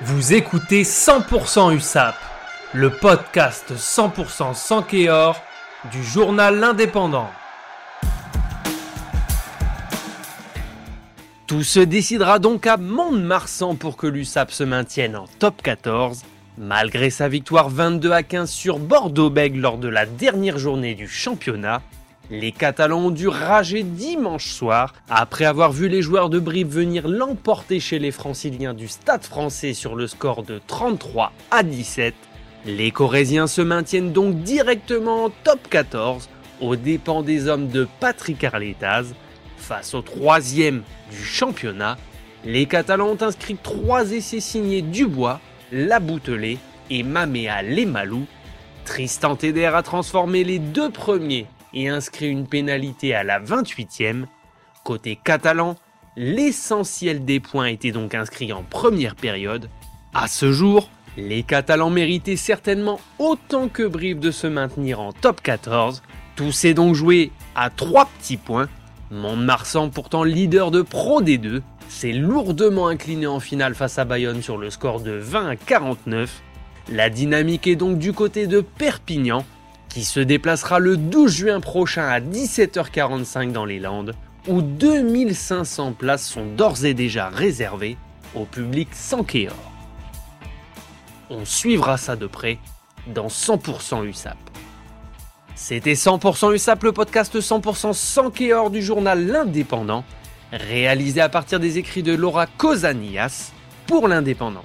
Vous écoutez 100% USAP, le podcast 100% sans Kéor du journal L'Indépendant. Tout se décidera donc à Mont-de-Marsan pour que l'USAP se maintienne en top 14, malgré sa victoire 22 à 15 sur Bordeaux-Bègles lors de la dernière journée du championnat. Les Catalans ont dû rager dimanche soir après avoir vu les joueurs de Brive venir l'emporter chez les Franciliens du Stade français sur le score de 33 à 17. Les Corésiens se maintiennent donc directement en top 14 aux dépens des hommes de Patrick Arletaz. Face au troisième du championnat, les Catalans ont inscrit trois essais signés Dubois, Laboutelet et Maméa Lemalou. Tristan Teder a transformé les deux premiers et inscrit une pénalité à la 28e. Côté catalan, l'essentiel des points était donc inscrit en première période. À ce jour, les Catalans méritaient certainement autant que Brive de se maintenir en top 14. Tout s'est donc joué à 3 petits points. Mont-de-Marsan, pourtant leader de Pro D2, s'est lourdement incliné en finale face à Bayonne sur le score de 20 à 49. La dynamique est donc du côté de Perpignan, qui se déplacera le 12 juin prochain à 17h45 dans les Landes, où 2500 places sont d'ores et déjà réservées au public sans Kéor. On suivra ça de près dans 100% USAP. C'était 100% USAP, le podcast 100% sans Kéor du journal L'Indépendant, réalisé à partir des écrits de Laura Cosanias pour L'Indépendant.